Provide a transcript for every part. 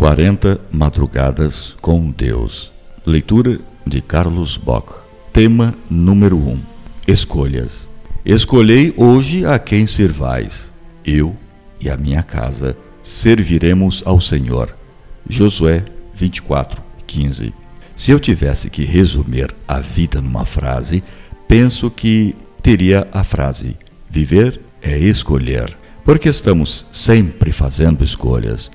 40 Madrugadas com Deus. Leitura de Carlos Bock. Tema número 1: Escolhas. Escolhei hoje a quem servais. Eu e a minha casa serviremos ao Senhor. Josué 24, 15. Se eu tivesse que resumir a vida numa frase, penso que teria a frase: Viver é escolher. Porque estamos sempre fazendo escolhas.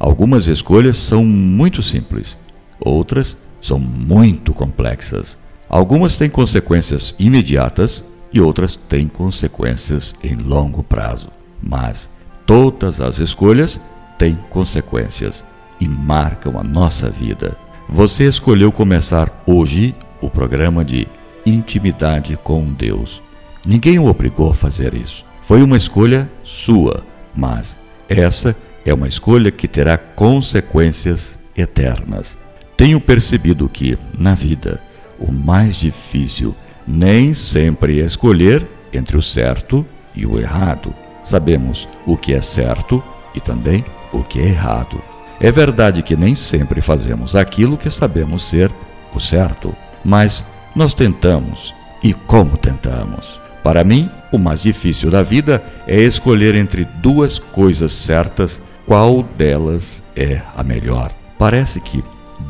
Algumas escolhas são muito simples, outras são muito complexas. Algumas têm consequências imediatas e outras têm consequências em longo prazo. Mas todas as escolhas têm consequências e marcam a nossa vida. Você escolheu começar hoje o programa de Intimidade com Deus. Ninguém o obrigou a fazer isso. Foi uma escolha sua, mas essa é uma escolha que terá consequências eternas. Tenho percebido que, na vida, o mais difícil nem sempre é escolher entre o certo e o errado. Sabemos o que é certo e também o que é errado. É verdade que nem sempre fazemos aquilo que sabemos ser o certo, mas nós tentamos. E como tentamos? Para mim, o mais difícil da vida é escolher entre duas coisas certas qual delas é a melhor. Parece que,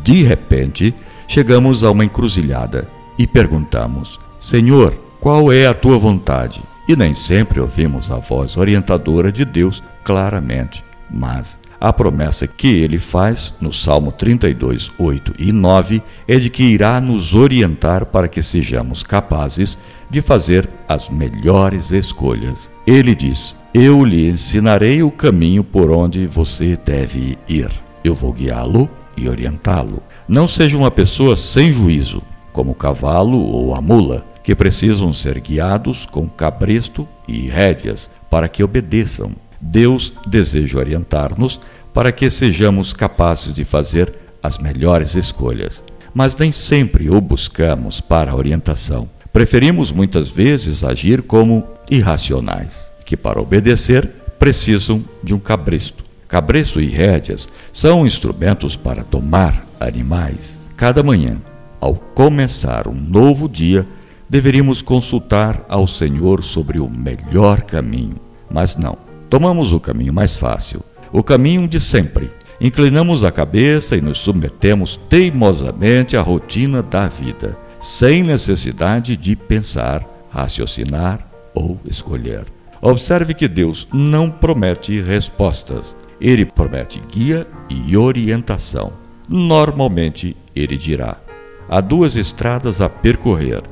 de repente, chegamos a uma encruzilhada e perguntamos: Senhor, qual é a tua vontade? E nem sempre ouvimos a voz orientadora de Deus claramente, mas a promessa que ele faz no Salmo 32, 8 e 9 é de que irá nos orientar para que sejamos capazes de fazer as melhores escolhas. Ele diz: Eu lhe ensinarei o caminho por onde você deve ir. Eu vou guiá-lo e orientá-lo. Não seja uma pessoa sem juízo, como o cavalo ou a mula, que precisam ser guiados com cabresto e rédeas para que obedeçam Deus deseja orientar-nos para que sejamos capazes de fazer as melhores escolhas. Mas nem sempre o buscamos para orientação. Preferimos muitas vezes agir como irracionais, que para obedecer precisam de um cabresto. Cabresto e rédeas são instrumentos para domar animais. Cada manhã, ao começar um novo dia, deveríamos consultar ao Senhor sobre o melhor caminho. Mas não, Tomamos o caminho mais fácil, o caminho de sempre. Inclinamos a cabeça e nos submetemos teimosamente à rotina da vida, sem necessidade de pensar, raciocinar ou escolher. Observe que Deus não promete respostas, ele promete guia e orientação. Normalmente, ele dirá: há duas estradas a percorrer,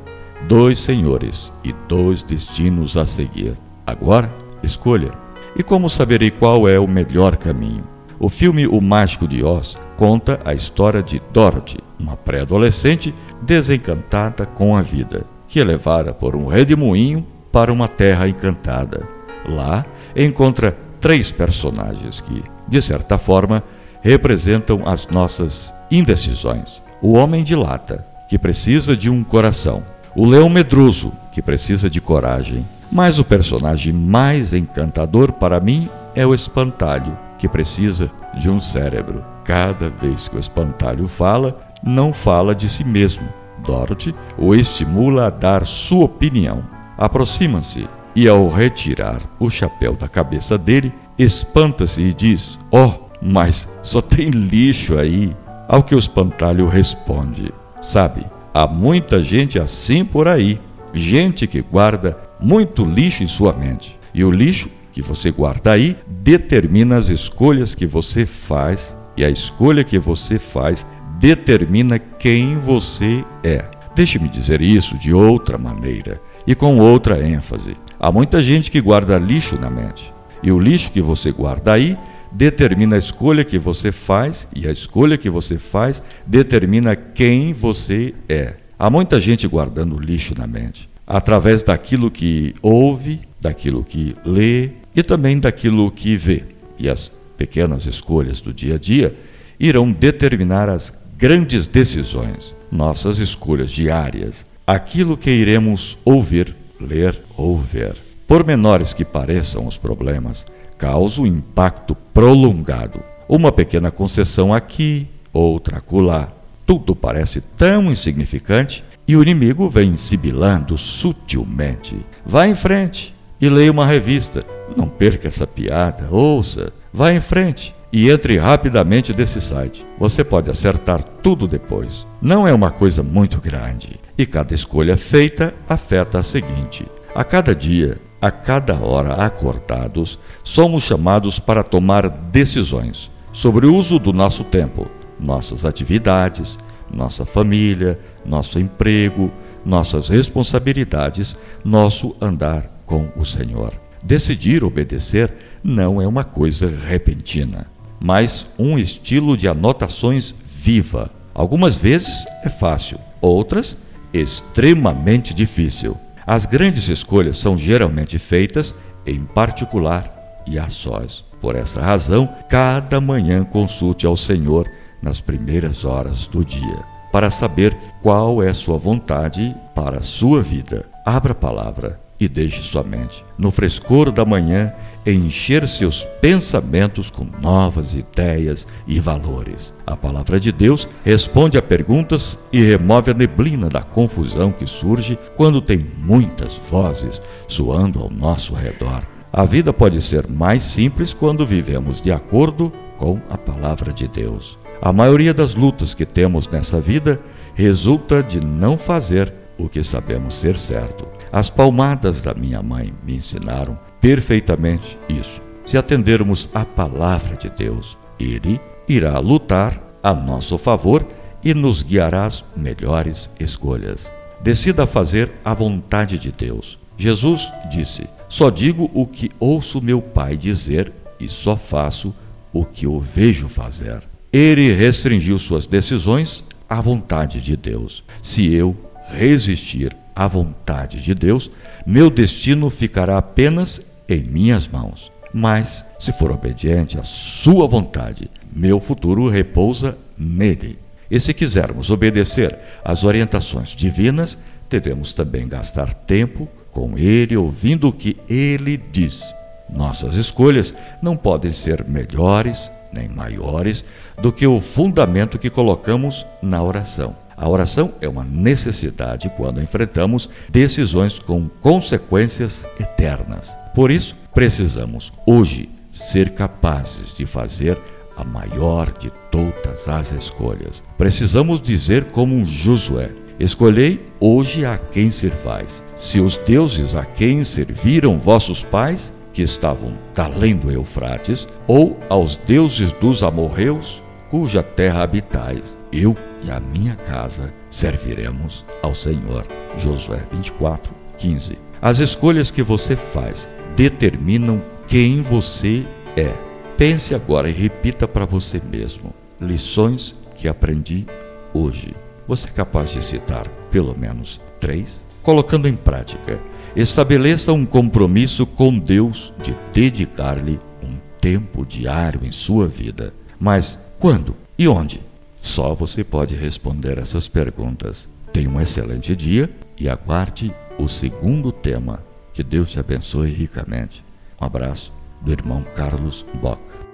dois senhores e dois destinos a seguir. Agora, escolha. E como saberei qual é o melhor caminho? O filme O Mágico de Oz conta a história de Dorothy, uma pré-adolescente desencantada com a vida, que é levada por um redemoinho para uma terra encantada. Lá encontra três personagens que, de certa forma, representam as nossas indecisões. O homem de lata, que precisa de um coração. O leão medroso, que precisa de coragem. Mas o personagem mais encantador para mim é o espantalho, que precisa de um cérebro. Cada vez que o espantalho fala, não fala de si mesmo. Dorothy o estimula a dar sua opinião. Aproxima-se e, ao retirar o chapéu da cabeça dele, espanta-se e diz: Oh, mas só tem lixo aí. Ao que o espantalho responde: Sabe, há muita gente assim por aí. Gente que guarda muito lixo em sua mente. E o lixo que você guarda aí determina as escolhas que você faz, e a escolha que você faz determina quem você é. Deixe-me dizer isso de outra maneira e com outra ênfase. Há muita gente que guarda lixo na mente, e o lixo que você guarda aí determina a escolha que você faz, e a escolha que você faz determina quem você é. Há muita gente guardando lixo na mente através daquilo que ouve, daquilo que lê e também daquilo que vê. E as pequenas escolhas do dia a dia irão determinar as grandes decisões, nossas escolhas diárias, aquilo que iremos ouvir, ler ou ver. Por menores que pareçam os problemas, causam um impacto prolongado. Uma pequena concessão aqui, outra acolá. Tudo parece tão insignificante e o inimigo vem sibilando sutilmente. Vá em frente e leia uma revista. Não perca essa piada, ouça. Vá em frente e entre rapidamente desse site. Você pode acertar tudo depois. Não é uma coisa muito grande e cada escolha feita afeta a seguinte. A cada dia, a cada hora acordados, somos chamados para tomar decisões sobre o uso do nosso tempo, nossas atividades, nossa família, nosso emprego, nossas responsabilidades, nosso andar com o Senhor. Decidir obedecer não é uma coisa repentina, mas um estilo de anotações viva. Algumas vezes é fácil, outras extremamente difícil. As grandes escolhas são geralmente feitas em particular e a sós. Por essa razão, cada manhã consulte ao Senhor nas primeiras horas do dia, para saber qual é sua vontade para a sua vida. Abra a palavra e deixe sua mente, no frescor da manhã, encher seus pensamentos com novas ideias e valores. A palavra de Deus responde a perguntas e remove a neblina da confusão que surge quando tem muitas vozes soando ao nosso redor. A vida pode ser mais simples quando vivemos de acordo com a palavra de Deus. A maioria das lutas que temos nessa vida resulta de não fazer o que sabemos ser certo. As palmadas da minha mãe me ensinaram perfeitamente isso. Se atendermos à palavra de Deus, Ele irá lutar a nosso favor e nos guiará às melhores escolhas. Decida fazer a vontade de Deus. Jesus disse: Só digo o que ouço meu Pai dizer e só faço o que o vejo fazer. Ele restringiu suas decisões à vontade de Deus. Se eu resistir à vontade de Deus, meu destino ficará apenas em minhas mãos. Mas, se for obediente à Sua vontade, meu futuro repousa nele. E se quisermos obedecer às orientações divinas, devemos também gastar tempo com Ele, ouvindo o que Ele diz. Nossas escolhas não podem ser melhores nem maiores do que o fundamento que colocamos na oração. A oração é uma necessidade quando enfrentamos decisões com consequências eternas. Por isso, precisamos hoje ser capazes de fazer a maior de todas as escolhas. Precisamos dizer como Josué: Escolhei hoje a quem servais. Se os deuses a quem serviram vossos pais que estavam além do Eufrates, ou aos deuses dos amorreus, cuja terra habitais. Eu e a minha casa serviremos ao Senhor. Josué 24, 15. As escolhas que você faz determinam quem você é. Pense agora e repita para você mesmo lições que aprendi hoje. Você é capaz de citar pelo menos três? Colocando em prática Estabeleça um compromisso com Deus de dedicar-lhe um tempo diário em sua vida. Mas quando e onde? Só você pode responder essas perguntas. Tenha um excelente dia e aguarde o segundo tema. Que Deus te abençoe ricamente. Um abraço do irmão Carlos Bock.